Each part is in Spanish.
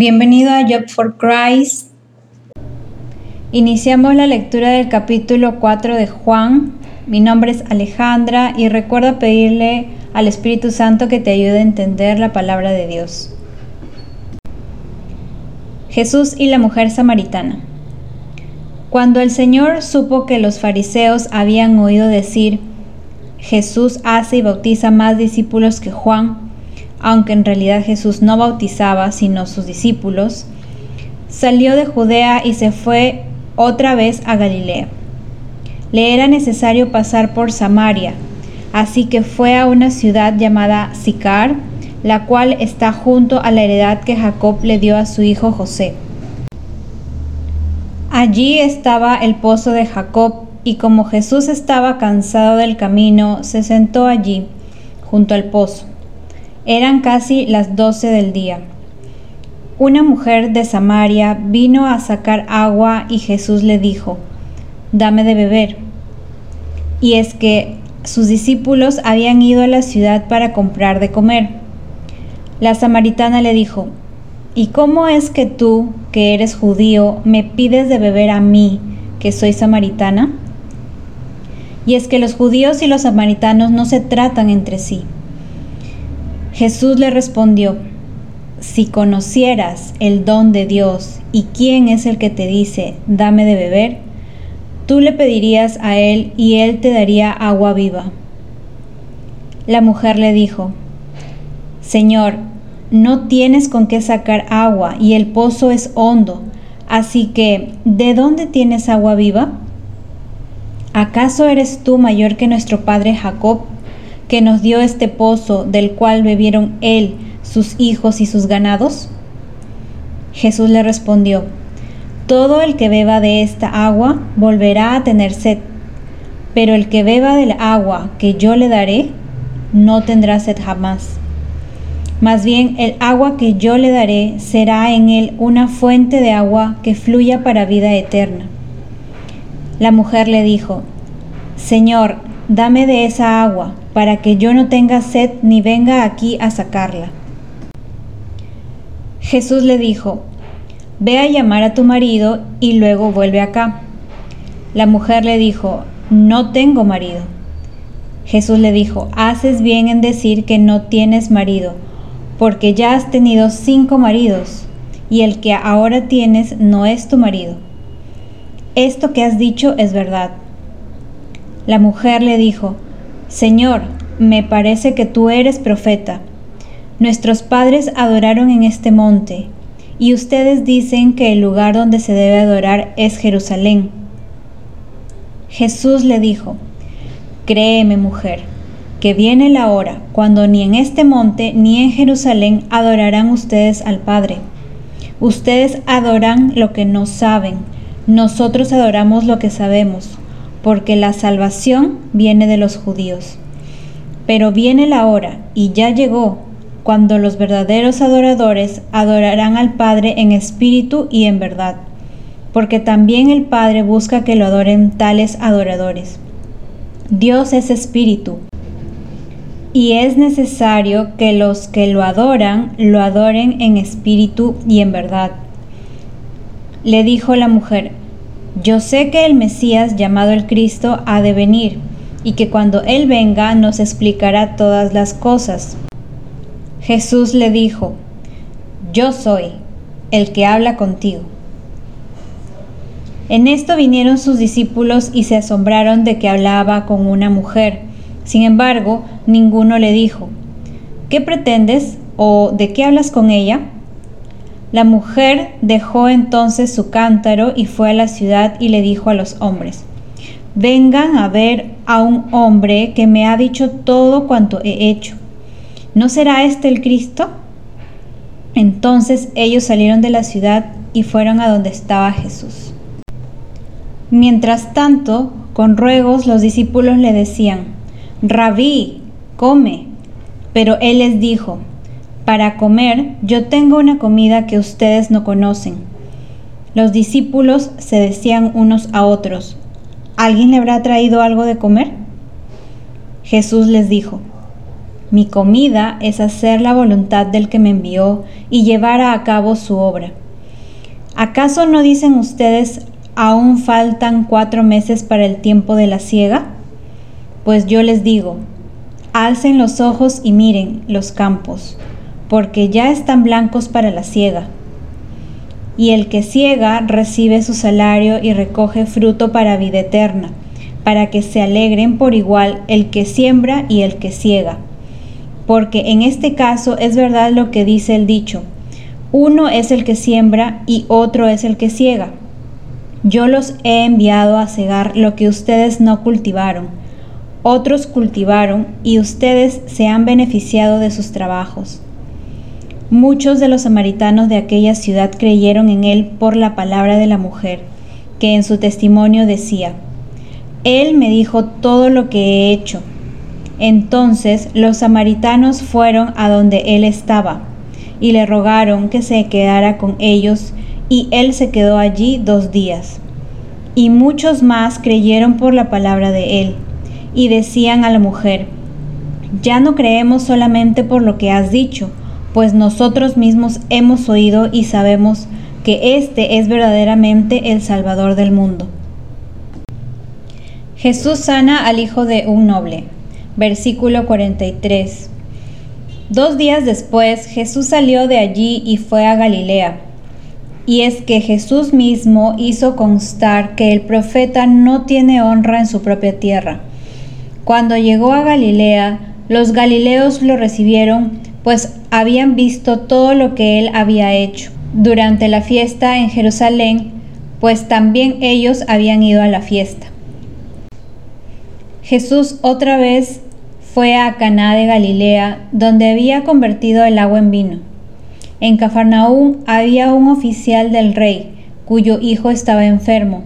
Bienvenido a Job for Christ. Iniciamos la lectura del capítulo 4 de Juan. Mi nombre es Alejandra y recuerda pedirle al Espíritu Santo que te ayude a entender la palabra de Dios. Jesús y la mujer samaritana. Cuando el Señor supo que los fariseos habían oído decir, Jesús hace y bautiza más discípulos que Juan, aunque en realidad Jesús no bautizaba sino sus discípulos, salió de Judea y se fue otra vez a Galilea. Le era necesario pasar por Samaria, así que fue a una ciudad llamada Sicar, la cual está junto a la heredad que Jacob le dio a su hijo José. Allí estaba el pozo de Jacob, y como Jesús estaba cansado del camino, se sentó allí, junto al pozo. Eran casi las doce del día. Una mujer de Samaria vino a sacar agua y Jesús le dijo, dame de beber. Y es que sus discípulos habían ido a la ciudad para comprar de comer. La samaritana le dijo, ¿y cómo es que tú, que eres judío, me pides de beber a mí, que soy samaritana? Y es que los judíos y los samaritanos no se tratan entre sí. Jesús le respondió, si conocieras el don de Dios y quién es el que te dice, dame de beber, tú le pedirías a él y él te daría agua viva. La mujer le dijo, Señor, no tienes con qué sacar agua y el pozo es hondo, así que, ¿de dónde tienes agua viva? ¿Acaso eres tú mayor que nuestro padre Jacob? Que nos dio este pozo del cual bebieron él, sus hijos y sus ganados? Jesús le respondió, Todo el que beba de esta agua volverá a tener sed, pero el que beba del agua que yo le daré, no tendrá sed jamás. Más bien el agua que yo le daré será en él una fuente de agua que fluya para vida eterna. La mujer le dijo, Señor, dame de esa agua para que yo no tenga sed ni venga aquí a sacarla. Jesús le dijo, Ve a llamar a tu marido y luego vuelve acá. La mujer le dijo, No tengo marido. Jesús le dijo, Haces bien en decir que no tienes marido, porque ya has tenido cinco maridos, y el que ahora tienes no es tu marido. Esto que has dicho es verdad. La mujer le dijo, Señor, me parece que tú eres profeta. Nuestros padres adoraron en este monte, y ustedes dicen que el lugar donde se debe adorar es Jerusalén. Jesús le dijo, Créeme, mujer, que viene la hora cuando ni en este monte ni en Jerusalén adorarán ustedes al Padre. Ustedes adoran lo que no saben, nosotros adoramos lo que sabemos porque la salvación viene de los judíos. Pero viene la hora, y ya llegó, cuando los verdaderos adoradores adorarán al Padre en espíritu y en verdad, porque también el Padre busca que lo adoren tales adoradores. Dios es espíritu, y es necesario que los que lo adoran lo adoren en espíritu y en verdad. Le dijo la mujer, yo sé que el Mesías llamado el Cristo ha de venir, y que cuando Él venga nos explicará todas las cosas. Jesús le dijo, Yo soy el que habla contigo. En esto vinieron sus discípulos y se asombraron de que hablaba con una mujer. Sin embargo, ninguno le dijo, ¿qué pretendes o de qué hablas con ella? La mujer dejó entonces su cántaro y fue a la ciudad y le dijo a los hombres, vengan a ver a un hombre que me ha dicho todo cuanto he hecho. ¿No será este el Cristo? Entonces ellos salieron de la ciudad y fueron a donde estaba Jesús. Mientras tanto, con ruegos los discípulos le decían, Rabí, come. Pero él les dijo, para comer, yo tengo una comida que ustedes no conocen. Los discípulos se decían unos a otros, ¿alguien le habrá traído algo de comer? Jesús les dijo, Mi comida es hacer la voluntad del que me envió y llevar a cabo su obra. ¿Acaso no dicen ustedes, aún faltan cuatro meses para el tiempo de la siega? Pues yo les digo, alcen los ojos y miren los campos, porque ya están blancos para la siega. Y el que ciega recibe su salario y recoge fruto para vida eterna, para que se alegren por igual el que siembra y el que ciega porque en este caso es verdad lo que dice el dicho, uno es el que siembra y otro es el que ciega. Yo los he enviado a cegar lo que ustedes no cultivaron, otros cultivaron y ustedes se han beneficiado de sus trabajos. Muchos de los samaritanos de aquella ciudad creyeron en él por la palabra de la mujer, que en su testimonio decía, Él me dijo todo lo que he hecho. Entonces los samaritanos fueron a donde él estaba y le rogaron que se quedara con ellos y él se quedó allí dos días. Y muchos más creyeron por la palabra de él y decían a la mujer, ya no creemos solamente por lo que has dicho, pues nosotros mismos hemos oído y sabemos que este es verdaderamente el Salvador del mundo. Jesús sana al hijo de un noble versículo 43. Dos días después Jesús salió de allí y fue a Galilea. Y es que Jesús mismo hizo constar que el profeta no tiene honra en su propia tierra. Cuando llegó a Galilea, los galileos lo recibieron, pues habían visto todo lo que él había hecho durante la fiesta en Jerusalén, pues también ellos habían ido a la fiesta. Jesús otra vez fue a Caná de Galilea, donde había convertido el agua en vino. En Cafarnaúm había un oficial del rey, cuyo hijo estaba enfermo.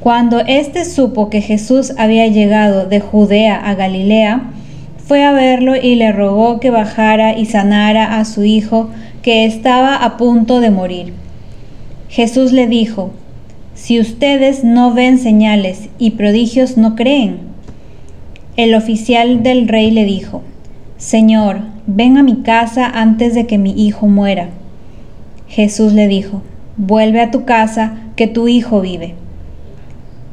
Cuando éste supo que Jesús había llegado de Judea a Galilea, fue a verlo y le rogó que bajara y sanara a su hijo, que estaba a punto de morir. Jesús le dijo, Si ustedes no ven señales y prodigios, no creen. El oficial del rey le dijo, Señor, ven a mi casa antes de que mi hijo muera. Jesús le dijo, vuelve a tu casa, que tu hijo vive.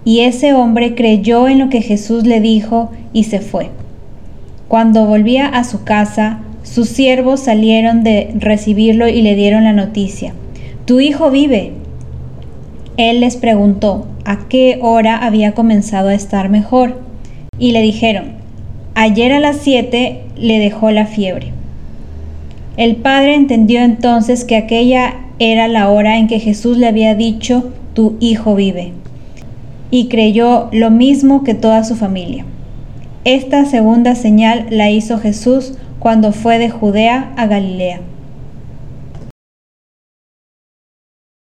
Y ese hombre creyó en lo que Jesús le dijo y se fue. Cuando volvía a su casa, sus siervos salieron de recibirlo y le dieron la noticia, Tu hijo vive. Él les preguntó a qué hora había comenzado a estar mejor y le dijeron, ayer a las siete le dejó la fiebre. El padre entendió entonces que aquella era la hora en que Jesús le había dicho, tu hijo vive, y creyó lo mismo que toda su familia. Esta segunda señal la hizo Jesús cuando fue de Judea a Galilea.